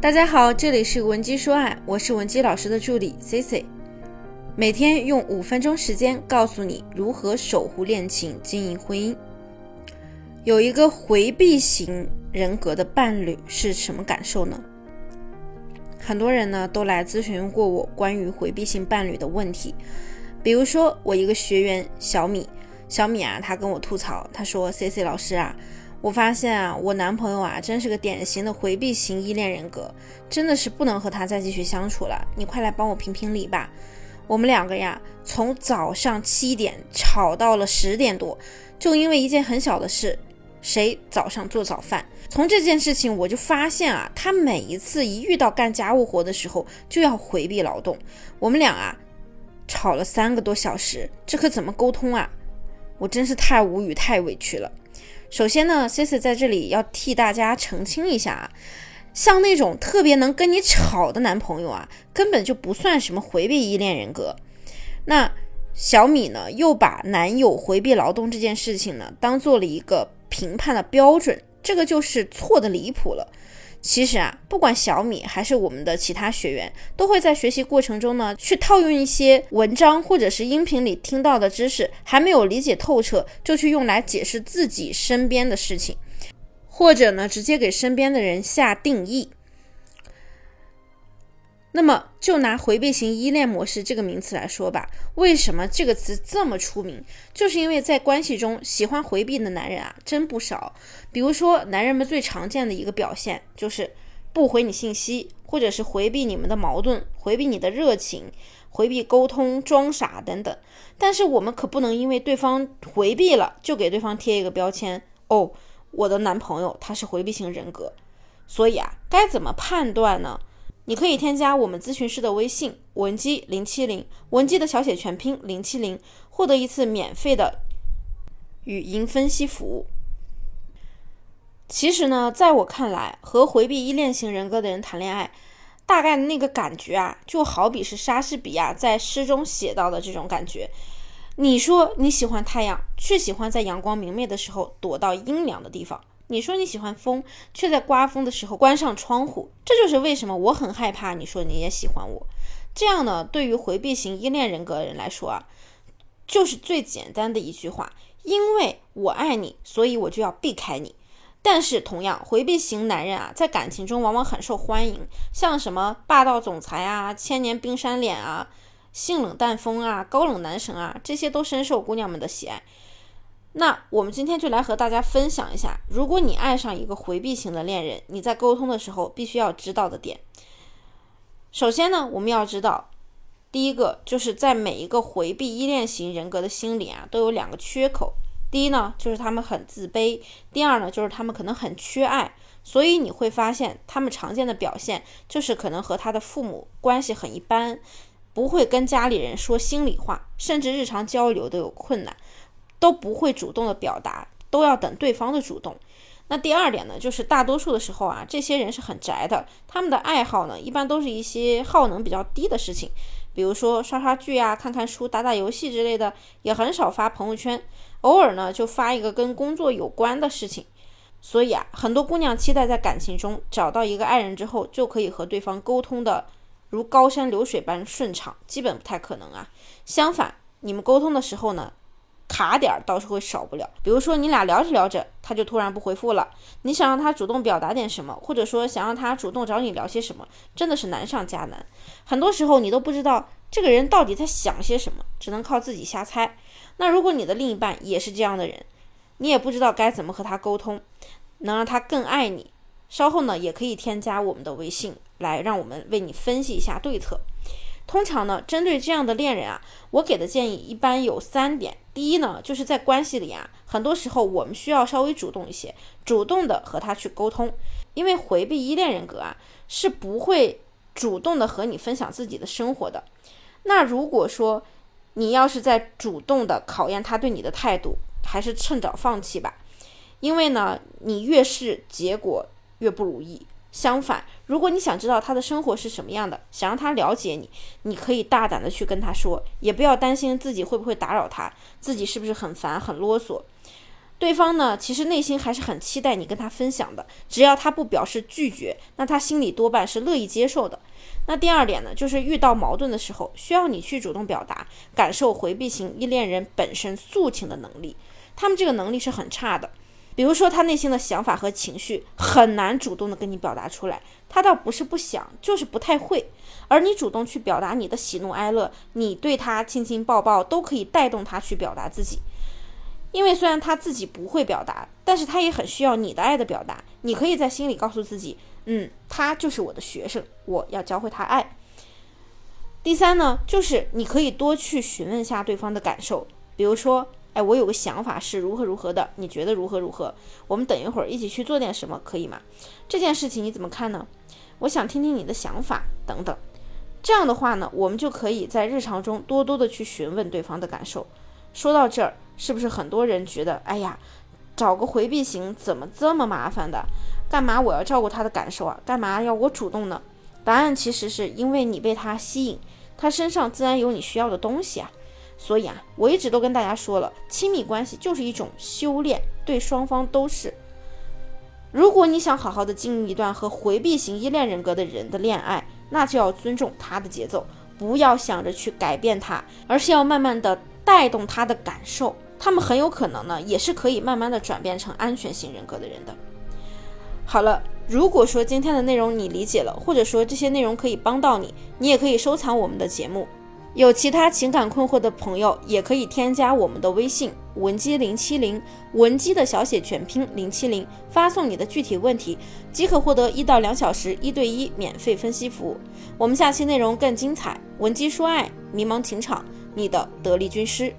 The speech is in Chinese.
大家好，这里是文姬说爱，我是文姬老师的助理 C C，每天用五分钟时间告诉你如何守护恋情、经营婚姻。有一个回避型人格的伴侣是什么感受呢？很多人呢都来咨询过我关于回避型伴侣的问题，比如说我一个学员小米，小米啊，他跟我吐槽，他说 C C 老师啊。我发现啊，我男朋友啊，真是个典型的回避型依恋人格，真的是不能和他再继续相处了。你快来帮我评评理吧。我们两个呀，从早上七点吵到了十点多，就因为一件很小的事，谁早上做早饭。从这件事情我就发现啊，他每一次一遇到干家务活的时候，就要回避劳动。我们俩啊，吵了三个多小时，这可怎么沟通啊？我真是太无语，太委屈了。首先呢，Sisi 在这里要替大家澄清一下啊，像那种特别能跟你吵的男朋友啊，根本就不算什么回避依恋人格。那小米呢，又把男友回避劳动这件事情呢，当做了一个评判的标准，这个就是错的离谱了。其实啊，不管小米还是我们的其他学员，都会在学习过程中呢，去套用一些文章或者是音频里听到的知识，还没有理解透彻，就去用来解释自己身边的事情，或者呢，直接给身边的人下定义。那么，就拿回避型依恋模式这个名词来说吧，为什么这个词这么出名？就是因为在关系中，喜欢回避的男人啊，真不少。比如说，男人们最常见的一个表现就是不回你信息，或者是回避你们的矛盾，回避你的热情，回避沟通，装傻等等。但是我们可不能因为对方回避了，就给对方贴一个标签哦，我的男朋友他是回避型人格。所以啊，该怎么判断呢？你可以添加我们咨询师的微信文姬零七零，文姬的小写全拼零七零，获得一次免费的语音分析服务。其实呢，在我看来，和回避依恋型人格的人谈恋爱，大概那个感觉啊，就好比是莎士比亚在诗中写到的这种感觉。你说你喜欢太阳，却喜欢在阳光明媚的时候躲到阴凉的地方。你说你喜欢风，却在刮风的时候关上窗户，这就是为什么我很害怕。你说你也喜欢我，这样呢？对于回避型依恋人格的人来说啊，就是最简单的一句话：因为我爱你，所以我就要避开你。但是同样，回避型男人啊，在感情中往往很受欢迎，像什么霸道总裁啊、千年冰山脸啊、性冷淡风啊、高冷男神啊，这些都深受姑娘们的喜爱。那我们今天就来和大家分享一下，如果你爱上一个回避型的恋人，你在沟通的时候必须要知道的点。首先呢，我们要知道，第一个就是在每一个回避依恋型人格的心里啊，都有两个缺口。第一呢，就是他们很自卑；第二呢，就是他们可能很缺爱。所以你会发现，他们常见的表现就是可能和他的父母关系很一般，不会跟家里人说心里话，甚至日常交流都有困难。都不会主动的表达，都要等对方的主动。那第二点呢，就是大多数的时候啊，这些人是很宅的，他们的爱好呢，一般都是一些耗能比较低的事情，比如说刷刷剧啊、看看书、打打游戏之类的，也很少发朋友圈，偶尔呢就发一个跟工作有关的事情。所以啊，很多姑娘期待在感情中找到一个爱人之后，就可以和对方沟通的如高山流水般顺畅，基本不太可能啊。相反，你们沟通的时候呢？卡点儿倒是会少不了，比如说你俩聊着聊着，他就突然不回复了。你想让他主动表达点什么，或者说想让他主动找你聊些什么，真的是难上加难。很多时候你都不知道这个人到底在想些什么，只能靠自己瞎猜。那如果你的另一半也是这样的人，你也不知道该怎么和他沟通，能让他更爱你。稍后呢，也可以添加我们的微信来，让我们为你分析一下对策。通常呢，针对这样的恋人啊，我给的建议一般有三点。第一呢，就是在关系里啊，很多时候我们需要稍微主动一些，主动的和他去沟通。因为回避依恋人格啊，是不会主动的和你分享自己的生活的。那如果说你要是在主动的考验他对你的态度，还是趁早放弃吧。因为呢，你越是结果越不如意。相反，如果你想知道他的生活是什么样的，想让他了解你，你可以大胆的去跟他说，也不要担心自己会不会打扰他，自己是不是很烦很啰嗦。对方呢，其实内心还是很期待你跟他分享的，只要他不表示拒绝，那他心里多半是乐意接受的。那第二点呢，就是遇到矛盾的时候，需要你去主动表达感受回避型依恋人本身诉情的能力，他们这个能力是很差的。比如说他内心的想法和情绪很难主动的跟你表达出来，他倒不是不想，就是不太会。而你主动去表达你的喜怒哀乐，你对他亲亲抱抱都可以带动他去表达自己。因为虽然他自己不会表达，但是他也很需要你的爱的表达。你可以在心里告诉自己，嗯，他就是我的学生，我要教会他爱。第三呢，就是你可以多去询问下对方的感受，比如说，哎，我有个想法是如何如何的，你觉得如何如何？我们等一会儿一起去做点什么，可以吗？这件事情你怎么看呢？我想听听你的想法等等。这样的话呢，我们就可以在日常中多多的去询问对方的感受。说到这儿。是不是很多人觉得，哎呀，找个回避型怎么这么麻烦的？干嘛我要照顾他的感受啊？干嘛要我主动呢？答案其实是因为你被他吸引，他身上自然有你需要的东西啊。所以啊，我一直都跟大家说了，亲密关系就是一种修炼，对双方都是。如果你想好好的经营一段和回避型依恋人格的人的恋爱，那就要尊重他的节奏，不要想着去改变他，而是要慢慢的带动他的感受。他们很有可能呢，也是可以慢慢的转变成安全型人格的人的。好了，如果说今天的内容你理解了，或者说这些内容可以帮到你，你也可以收藏我们的节目。有其他情感困惑的朋友，也可以添加我们的微信文姬零七零，文姬的小写全拼零七零，发送你的具体问题，即可获得一到两小时一对一免费分析服务。我们下期内容更精彩，文姬说爱，迷茫情场，你的得力军师。